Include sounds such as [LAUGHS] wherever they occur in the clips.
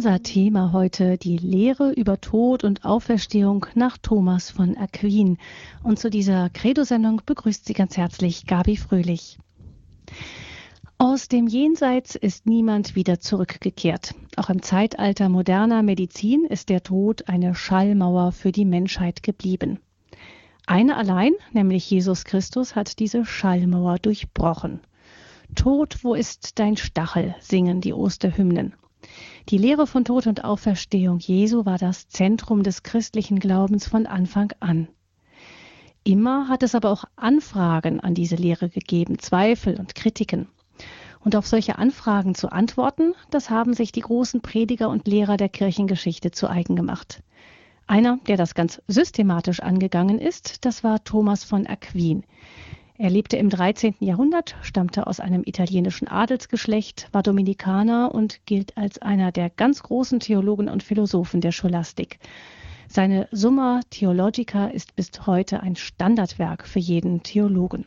Unser Thema heute die Lehre über Tod und Auferstehung nach Thomas von Aquin. Und zu dieser Credo-Sendung begrüßt Sie ganz herzlich Gabi Fröhlich. Aus dem Jenseits ist niemand wieder zurückgekehrt. Auch im Zeitalter moderner Medizin ist der Tod eine Schallmauer für die Menschheit geblieben. Einer allein, nämlich Jesus Christus, hat diese Schallmauer durchbrochen. Tod, wo ist dein Stachel? singen die Osterhymnen. Die Lehre von Tod und Auferstehung Jesu war das Zentrum des christlichen Glaubens von Anfang an. Immer hat es aber auch Anfragen an diese Lehre gegeben, Zweifel und Kritiken. Und auf solche Anfragen zu antworten, das haben sich die großen Prediger und Lehrer der Kirchengeschichte zu eigen gemacht. Einer, der das ganz systematisch angegangen ist, das war Thomas von Aquin. Er lebte im 13. Jahrhundert, stammte aus einem italienischen Adelsgeschlecht, war Dominikaner und gilt als einer der ganz großen Theologen und Philosophen der Scholastik. Seine Summa Theologica ist bis heute ein Standardwerk für jeden Theologen.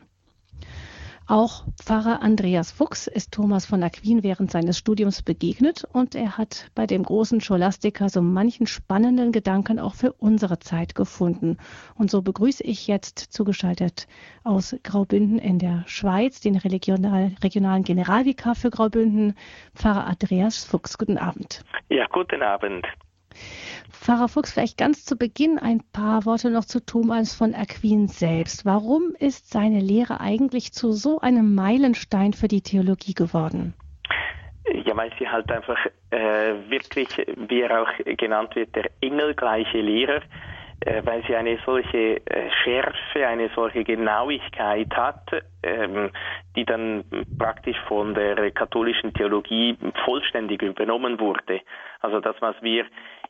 Auch Pfarrer Andreas Fuchs ist Thomas von Aquin während seines Studiums begegnet und er hat bei dem großen Scholastiker so manchen spannenden Gedanken auch für unsere Zeit gefunden. Und so begrüße ich jetzt zugeschaltet aus Graubünden in der Schweiz den Regional, regionalen Generalvikar für Graubünden, Pfarrer Andreas Fuchs. Guten Abend. Ja, guten Abend. Pfarrer Fuchs, vielleicht ganz zu Beginn ein paar Worte noch zu Thomas von Aquin selbst. Warum ist seine Lehre eigentlich zu so einem Meilenstein für die Theologie geworden? Ja, weil sie halt einfach äh, wirklich, wie er auch genannt wird, der engelgleiche Lehrer, äh, weil sie eine solche äh, Schärfe, eine solche Genauigkeit hat, ähm, die dann praktisch von der katholischen Theologie vollständig übernommen wurde. Also das, was wir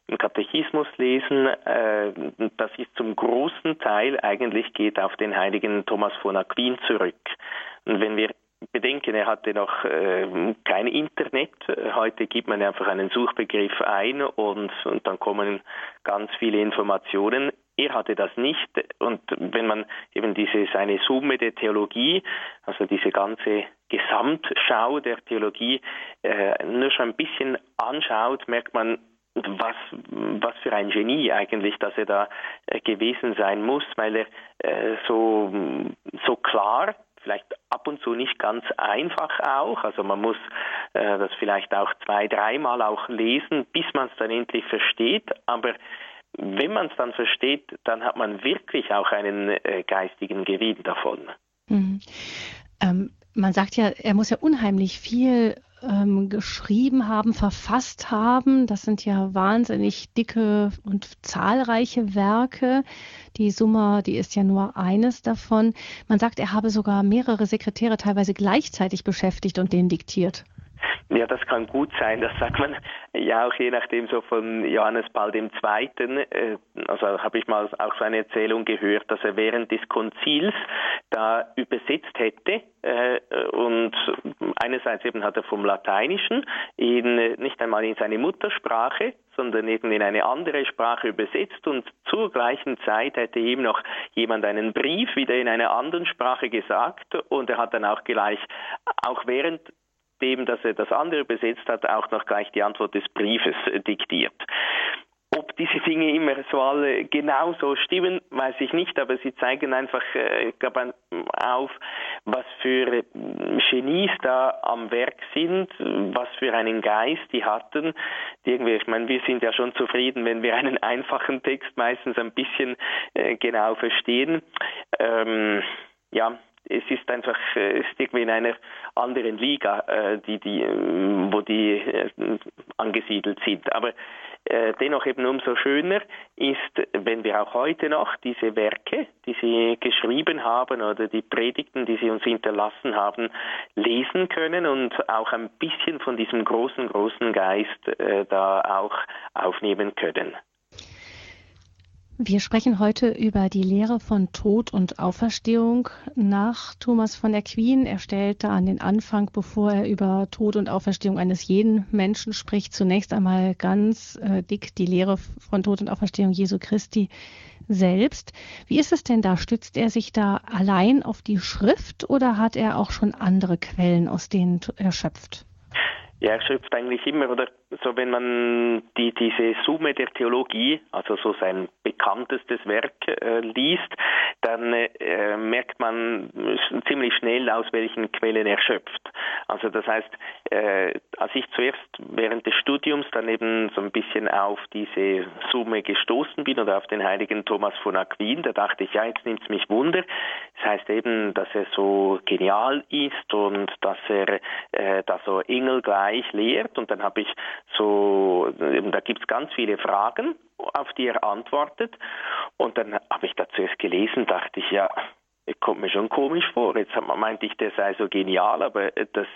im Katechismus lesen, äh, das ist zum großen Teil eigentlich geht auf den heiligen Thomas von Aquin zurück. Und wenn wir bedenken, er hatte noch äh, kein Internet. Heute gibt man einfach einen Suchbegriff ein und, und dann kommen ganz viele Informationen. Er hatte das nicht und wenn man eben diese seine Summe der Theologie, also diese ganze Gesamtschau der Theologie äh, nur schon ein bisschen anschaut, merkt man, was, was für ein Genie eigentlich, dass er da äh, gewesen sein muss, weil er äh, so, so klar, vielleicht ab und zu nicht ganz einfach auch, also man muss äh, das vielleicht auch zwei, dreimal auch lesen, bis man es dann endlich versteht, aber wenn man es dann versteht, dann hat man wirklich auch einen geistigen Gewinn davon. Mhm. Ähm, man sagt ja, er muss ja unheimlich viel ähm, geschrieben haben, verfasst haben. Das sind ja wahnsinnig dicke und zahlreiche Werke. Die Summa, die ist ja nur eines davon. Man sagt, er habe sogar mehrere Sekretäre teilweise gleichzeitig beschäftigt und denen diktiert. Ja, das kann gut sein. Das sagt man ja auch je nachdem so von Johannes Paul II. Äh, also habe ich mal auch seine Erzählung gehört, dass er während des Konzils da übersetzt hätte äh, und einerseits eben hat er vom Lateinischen in, nicht einmal in seine Muttersprache, sondern eben in eine andere Sprache übersetzt und zur gleichen Zeit hätte ihm noch jemand einen Brief wieder in einer anderen Sprache gesagt und er hat dann auch gleich, auch während dem, dass er das andere übersetzt hat, auch noch gleich die Antwort des Briefes äh, diktiert. Ob diese Dinge immer so alle genau so stimmen, weiß ich nicht, aber sie zeigen einfach äh, auf, was für äh, Genies da am Werk sind, was für einen Geist die hatten. Irgendwie, ich meine, wir sind ja schon zufrieden, wenn wir einen einfachen Text meistens ein bisschen äh, genau verstehen. Ähm, ja, es ist einfach äh, es ist irgendwie in einer anderen Liga, äh, die, die, ähm, wo die äh, angesiedelt sind. Aber dennoch eben umso schöner ist, wenn wir auch heute noch diese Werke, die sie geschrieben haben oder die Predigten, die sie uns hinterlassen haben, lesen können und auch ein bisschen von diesem großen, großen Geist da auch aufnehmen können. Wir sprechen heute über die Lehre von Tod und Auferstehung nach Thomas von Aquin. Er stellte an den Anfang, bevor er über Tod und Auferstehung eines jeden Menschen spricht, zunächst einmal ganz äh, dick die Lehre von Tod und Auferstehung Jesu Christi selbst. Wie ist es denn da? Stützt er sich da allein auf die Schrift oder hat er auch schon andere Quellen, aus denen er schöpft? Ja, er schöpft eigentlich immer oder so wenn man die, diese Summe der Theologie, also so sein bekanntestes Werk äh, liest, dann äh, merkt man ziemlich schnell, aus welchen Quellen er schöpft. Also das heißt, äh, als ich zuerst während des Studiums dann eben so ein bisschen auf diese Summe gestoßen bin oder auf den heiligen Thomas von Aquin, da dachte ich, ja, jetzt nimmt es mich Wunder. Das heißt eben, dass er so genial ist und dass er äh, da so engelgleich lehrt und dann habe ich so, da gibt es ganz viele Fragen, auf die er antwortet. Und dann habe ich da zuerst gelesen, dachte ich, ja, kommt mir schon komisch vor. Jetzt meinte ich, der sei so genial, aber das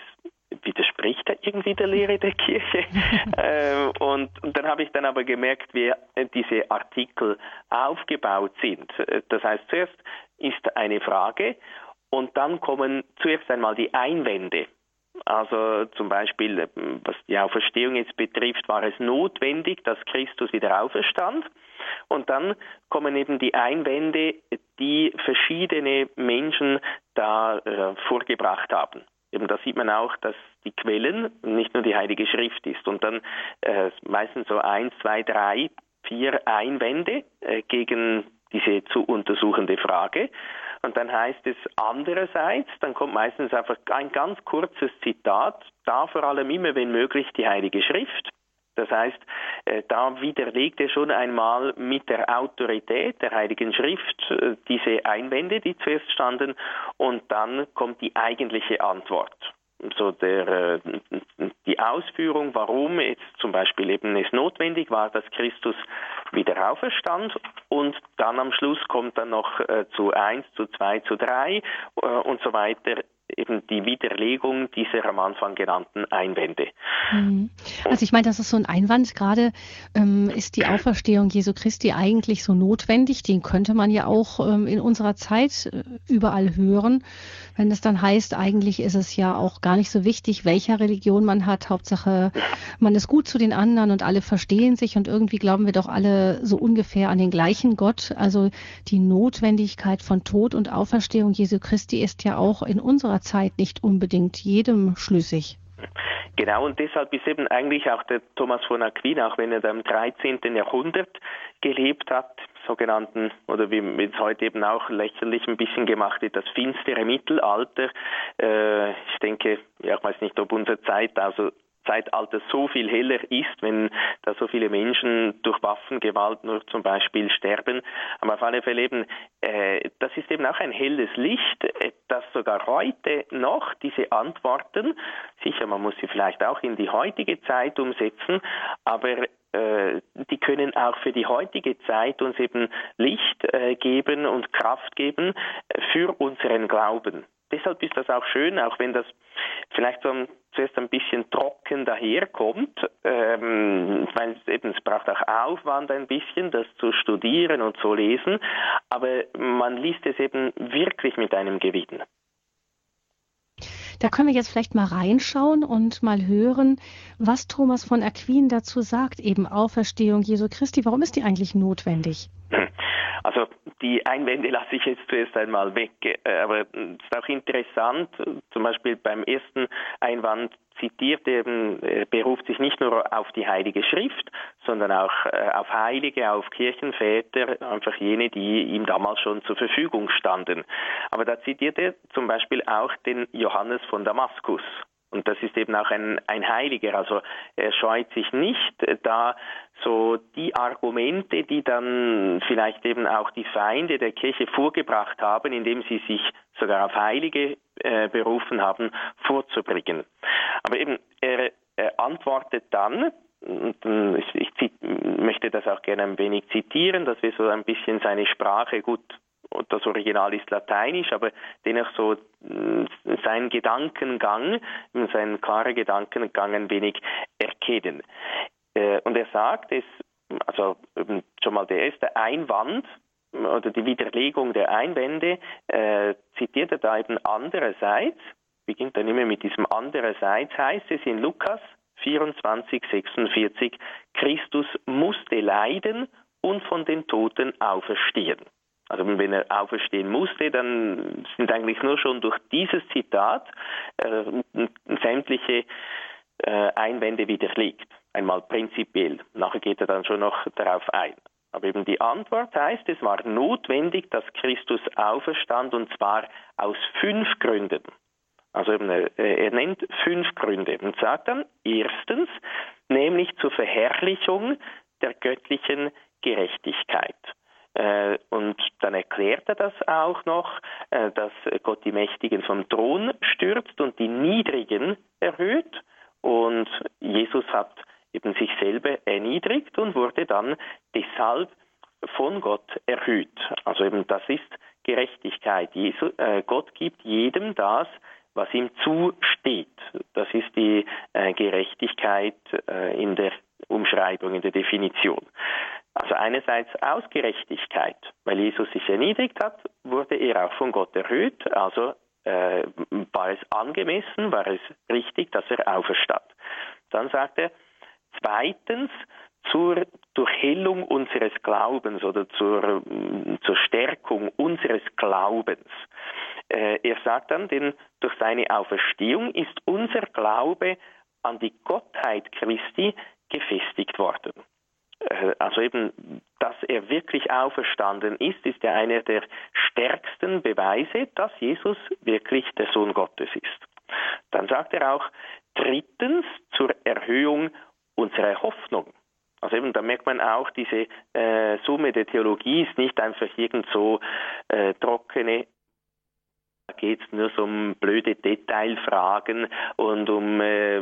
widerspricht er irgendwie der Lehre der Kirche. [LAUGHS] ähm, und, und, dann habe ich dann aber gemerkt, wie diese Artikel aufgebaut sind. Das heißt, zuerst ist eine Frage und dann kommen zuerst einmal die Einwände. Also zum Beispiel, was die Auferstehung jetzt betrifft, war es notwendig, dass Christus wieder auferstand. Und dann kommen eben die Einwände, die verschiedene Menschen da äh, vorgebracht haben. Eben da sieht man auch, dass die Quellen nicht nur die Heilige Schrift ist. Und dann äh, meistens so eins, zwei, drei, vier Einwände äh, gegen diese zu untersuchende Frage. Und dann heißt es andererseits, dann kommt meistens einfach ein ganz kurzes Zitat, da vor allem immer, wenn möglich, die Heilige Schrift. Das heißt, äh, da widerlegt er schon einmal mit der Autorität der Heiligen Schrift äh, diese Einwände, die zuerst standen, und dann kommt die eigentliche Antwort so der, äh, die Ausführung, warum jetzt zum Beispiel eben es notwendig war, dass Christus wieder auferstand und dann am Schluss kommt dann noch äh, zu eins, zu zwei, zu drei äh, und so weiter eben die Widerlegung dieser am Anfang genannten Einwände. Mhm. Also ich meine, das ist so ein Einwand. Gerade ähm, ist die Auferstehung Jesu Christi eigentlich so notwendig. Den könnte man ja auch ähm, in unserer Zeit äh, überall hören. Wenn es dann heißt, eigentlich ist es ja auch gar nicht so wichtig, welcher Religion man hat. Hauptsache, man ist gut zu den anderen und alle verstehen sich und irgendwie glauben wir doch alle so ungefähr an den gleichen Gott. Also die Notwendigkeit von Tod und Auferstehung Jesu Christi ist ja auch in unserer Zeit nicht unbedingt jedem schlüssig. Genau, und deshalb ist eben eigentlich auch der Thomas von Aquin, auch wenn er im 13. Jahrhundert gelebt hat, sogenannten, oder wie es heute eben auch lächerlich ein bisschen gemacht wird, das finstere Mittelalter. Äh, ich denke, ja, ich weiß nicht, ob unsere Zeit also Zeitalter so viel heller ist, wenn da so viele Menschen durch Waffengewalt nur zum Beispiel sterben. Aber auf alle Fälle eben, äh, das ist eben auch ein helles Licht, äh, das sogar heute noch diese Antworten, sicher, man muss sie vielleicht auch in die heutige Zeit umsetzen, aber die können auch für die heutige Zeit uns eben Licht äh, geben und Kraft geben für unseren Glauben deshalb ist das auch schön, auch wenn das vielleicht so zuerst ein bisschen trocken daherkommt, ähm, weil es eben es braucht auch Aufwand ein bisschen, das zu studieren und zu lesen, aber man liest es eben wirklich mit einem Gewinn. Da können wir jetzt vielleicht mal reinschauen und mal hören, was Thomas von Aquin dazu sagt, eben Auferstehung Jesu Christi. Warum ist die eigentlich notwendig? [LAUGHS] Also die Einwände [LAUGHS] lasse ich jetzt zuerst einmal weg, äh, aber es ist auch interessant, zum Beispiel beim ersten Einwand zitiert eben, er beruft sich nicht nur auf die Heilige Schrift, sondern auch äh, auf Heilige, auf Kirchenväter, einfach jene, die ihm damals schon zur Verfügung standen. Aber da zitiert er zum Beispiel auch den Johannes von Damaskus. Und das ist eben auch ein, ein Heiliger. Also er scheut sich nicht, da so die Argumente, die dann vielleicht eben auch die Feinde der Kirche vorgebracht haben, indem sie sich sogar auf Heilige äh, berufen haben, vorzubringen. Aber eben, er, er antwortet dann, und ich, ich möchte das auch gerne ein wenig zitieren, dass wir so ein bisschen seine Sprache gut das Original ist lateinisch, aber dennoch so mm, seinen Gedankengang, seinen klaren Gedankengang ein wenig erkennen. Äh, und er sagt, es, also schon mal der erste Einwand oder die Widerlegung der Einwände äh, zitiert er da eben andererseits, beginnt dann immer mit diesem andererseits, heißt es in Lukas 24, 46, Christus musste leiden und von den Toten auferstehen. Also wenn er auferstehen musste, dann sind eigentlich nur schon durch dieses Zitat äh, sämtliche äh, Einwände widerlegt. einmal prinzipiell. Nachher geht er dann schon noch darauf ein. Aber eben die Antwort heißt, es war notwendig, dass Christus auferstand und zwar aus fünf Gründen. Also eben, er nennt fünf Gründe und sagt dann erstens, nämlich zur Verherrlichung der göttlichen Gerechtigkeit. Äh, und dann erklärt er das auch noch, äh, dass Gott die Mächtigen vom Thron stürzt und die Niedrigen erhöht. Und Jesus hat eben sich selber erniedrigt und wurde dann deshalb von Gott erhöht. Also eben das ist Gerechtigkeit. Jesus, äh, Gott gibt jedem das, was ihm zusteht. Das ist die äh, Gerechtigkeit äh, in der Umschreibung, in der Definition. Also einerseits aus Gerechtigkeit, weil Jesus sich erniedrigt hat, wurde er auch von Gott erhöht, also äh, war es angemessen, war es richtig, dass er auferstand. Dann sagt er, zweitens zur Durchhellung unseres Glaubens oder zur, zur Stärkung unseres Glaubens. Äh, er sagt dann, denn durch seine Auferstehung ist unser Glaube an die Gottheit Christi gefestigt worden. Äh, also eben, dass er wirklich auferstanden ist, ist ja einer der stärksten Beweise, dass Jesus wirklich der Sohn Gottes ist. Dann sagt er auch drittens zur Erhöhung unserer Hoffnung. Also eben, da merkt man auch, diese äh, Summe der Theologie ist nicht einfach irgend so äh, trockene da geht es nur so um blöde Detailfragen und um äh,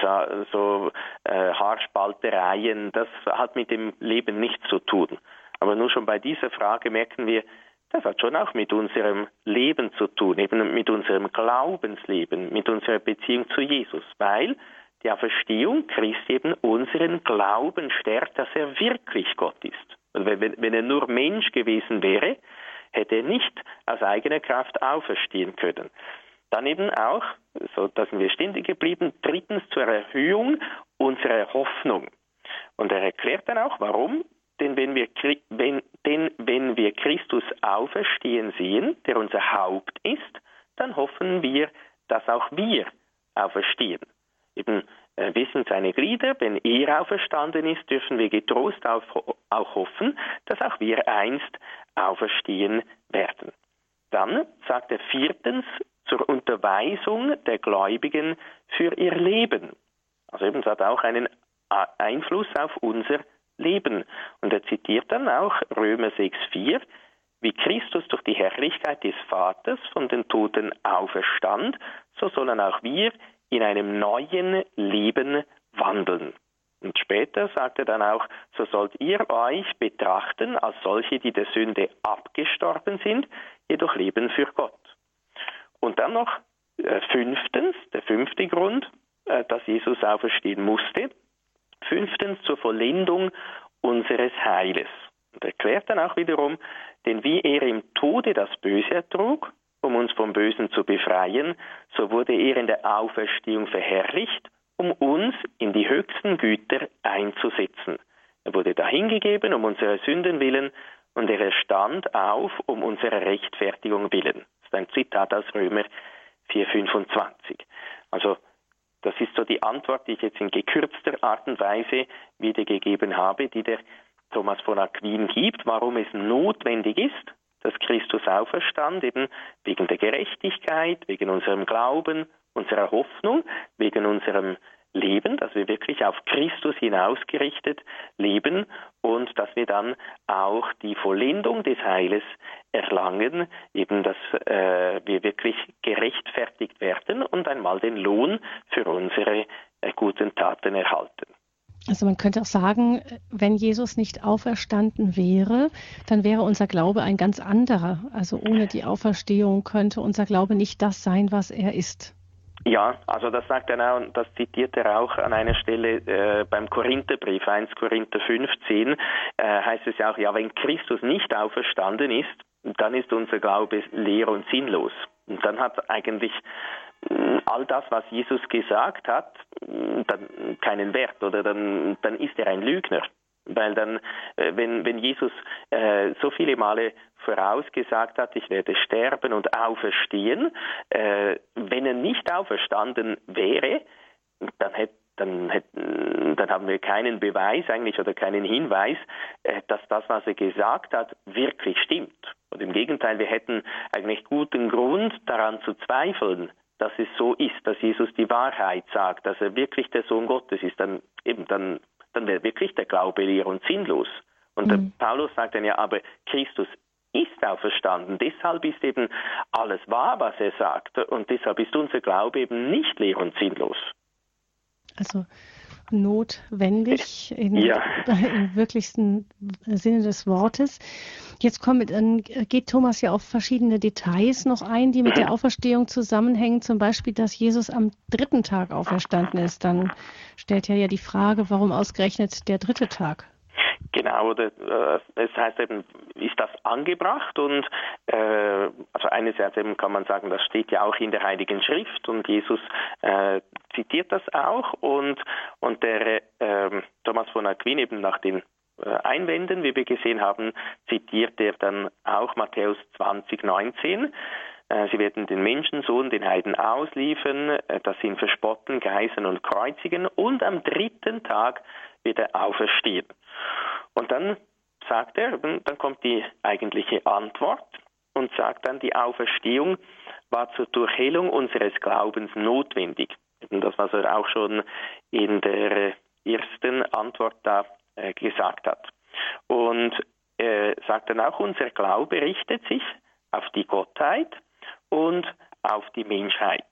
so, so äh, Haarspaltereien. Das hat mit dem Leben nichts zu tun. Aber nur schon bei dieser Frage merken wir, das hat schon auch mit unserem Leben zu tun, eben mit unserem Glaubensleben, mit unserer Beziehung zu Jesus, weil die Auferstehung Christi eben unseren Glauben stärkt, dass er wirklich Gott ist. Und wenn, wenn er nur Mensch gewesen wäre, hätte er nicht aus eigener Kraft auferstehen können. Dann eben auch, so da wir ständig geblieben, drittens zur Erhöhung unserer Hoffnung. Und er erklärt dann auch, warum. Denn wenn wir, wenn, denn wenn wir Christus auferstehen sehen, der unser Haupt ist, dann hoffen wir, dass auch wir auferstehen. Eben, äh, wir sind seine Glieder, wenn er auferstanden ist, dürfen wir getrost auf, auch hoffen, dass auch wir einst auferstehen werden. Dann sagt er viertens zur Unterweisung der Gläubigen für ihr Leben. Also eben, es hat auch einen Einfluss auf unser Leben. Und er zitiert dann auch Römer 6,4, wie Christus durch die Herrlichkeit des Vaters von den Toten auferstand, so sollen auch wir in einem neuen Leben wandeln. Und später sagt er dann auch, so sollt ihr euch betrachten als solche, die der Sünde abgestorben sind, jedoch leben für Gott. Und dann noch äh, fünftens, der fünfte Grund, äh, dass Jesus auferstehen musste. Fünftens zur Vollendung unseres Heiles. Und erklärt dann auch wiederum, denn wie er im Tode das Böse ertrug, um uns vom Bösen zu befreien, so wurde er in der Auferstehung verherrlicht um uns in die höchsten Güter einzusetzen. Er wurde dahingegeben um unsere Sünden willen und er erstand auf um unsere Rechtfertigung willen. Das ist ein Zitat aus Römer 4,25. Also das ist so die Antwort, die ich jetzt in gekürzter Art und Weise wiedergegeben habe, die der Thomas von Aquin gibt, warum es notwendig ist, dass Christus auferstand, eben wegen der Gerechtigkeit, wegen unserem Glauben, unserer Hoffnung, wegen unserem Leben, dass wir wirklich auf Christus hinausgerichtet leben und dass wir dann auch die Vollendung des Heiles erlangen, eben dass äh, wir wirklich gerechtfertigt werden und einmal den Lohn für unsere äh, guten Taten erhalten. Also man könnte auch sagen, wenn Jesus nicht auferstanden wäre, dann wäre unser Glaube ein ganz anderer. Also ohne die Auferstehung könnte unser Glaube nicht das sein, was er ist. Ja, also das sagt er auch, das zitiert er auch an einer Stelle äh, beim Korintherbrief, 1 Korinther 15, äh, heißt es ja auch, ja, wenn Christus nicht auferstanden ist, dann ist unser Glaube leer und sinnlos. Und dann hat eigentlich mm, all das, was Jesus gesagt hat, mm, dann keinen Wert oder dann, dann ist er ein Lügner. Weil dann, äh, wenn, wenn Jesus äh, so viele Male vorausgesagt hat, ich werde sterben und auferstehen, äh, wenn er nicht auferstanden wäre, dann hätte dann, dann haben wir keinen Beweis eigentlich oder keinen Hinweis, äh, dass das, was er gesagt hat, wirklich stimmt. Und im Gegenteil, wir hätten eigentlich guten Grund daran zu zweifeln, dass es so ist, dass Jesus die Wahrheit sagt, dass er wirklich der Sohn Gottes ist. Dann eben dann, dann wäre wirklich der Glaube leer und sinnlos. Und mhm. Paulus sagt dann ja, aber Christus ist auferstanden. Deshalb ist eben alles wahr, was er sagt. Und deshalb ist unser Glaube eben nicht leer und sinnlos. Also notwendig in, ja. [LAUGHS] im wirklichsten Sinne des Wortes. Jetzt kommt, geht Thomas ja auf verschiedene Details noch ein, die mit der Auferstehung zusammenhängen. Zum Beispiel, dass Jesus am dritten Tag auferstanden ist. Dann stellt er ja die Frage, warum ausgerechnet der dritte Tag? Genau, oder, äh, es heißt eben, ist das angebracht und äh, also einerseits eben kann man sagen, das steht ja auch in der Heiligen Schrift und Jesus äh, zitiert das auch und und der äh, Thomas von Aquin eben nach den äh, Einwänden, wie wir gesehen haben, zitiert er dann auch Matthäus 20, 19. Äh, sie werden den Menschensohn den Heiden ausliefern, äh, das sind verspotten, geißeln und kreuzigen und am dritten Tag wieder auferstehen. Und dann sagt er, dann kommt die eigentliche Antwort und sagt dann, die Auferstehung war zur Durchhellung unseres Glaubens notwendig. Das, was er auch schon in der ersten Antwort da äh, gesagt hat. Und er sagt dann auch, unser Glaube richtet sich auf die Gottheit und auf die Menschheit.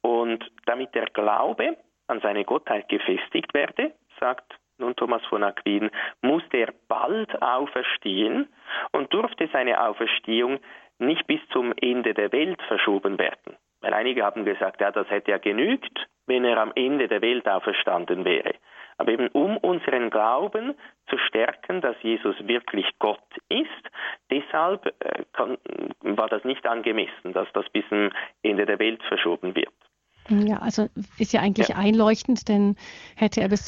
Und damit der Glaube an seine Gottheit gefestigt werde, sagt nun Thomas von Aquin, musste er bald auferstehen und durfte seine Auferstehung nicht bis zum Ende der Welt verschoben werden. Weil einige haben gesagt, ja, das hätte ja genügt, wenn er am Ende der Welt auferstanden wäre. Aber eben um unseren Glauben zu stärken, dass Jesus wirklich Gott ist, deshalb äh, kann, war das nicht angemessen, dass das bis zum Ende der Welt verschoben wird. Ja, also ist ja eigentlich ja. einleuchtend, denn hätte er bis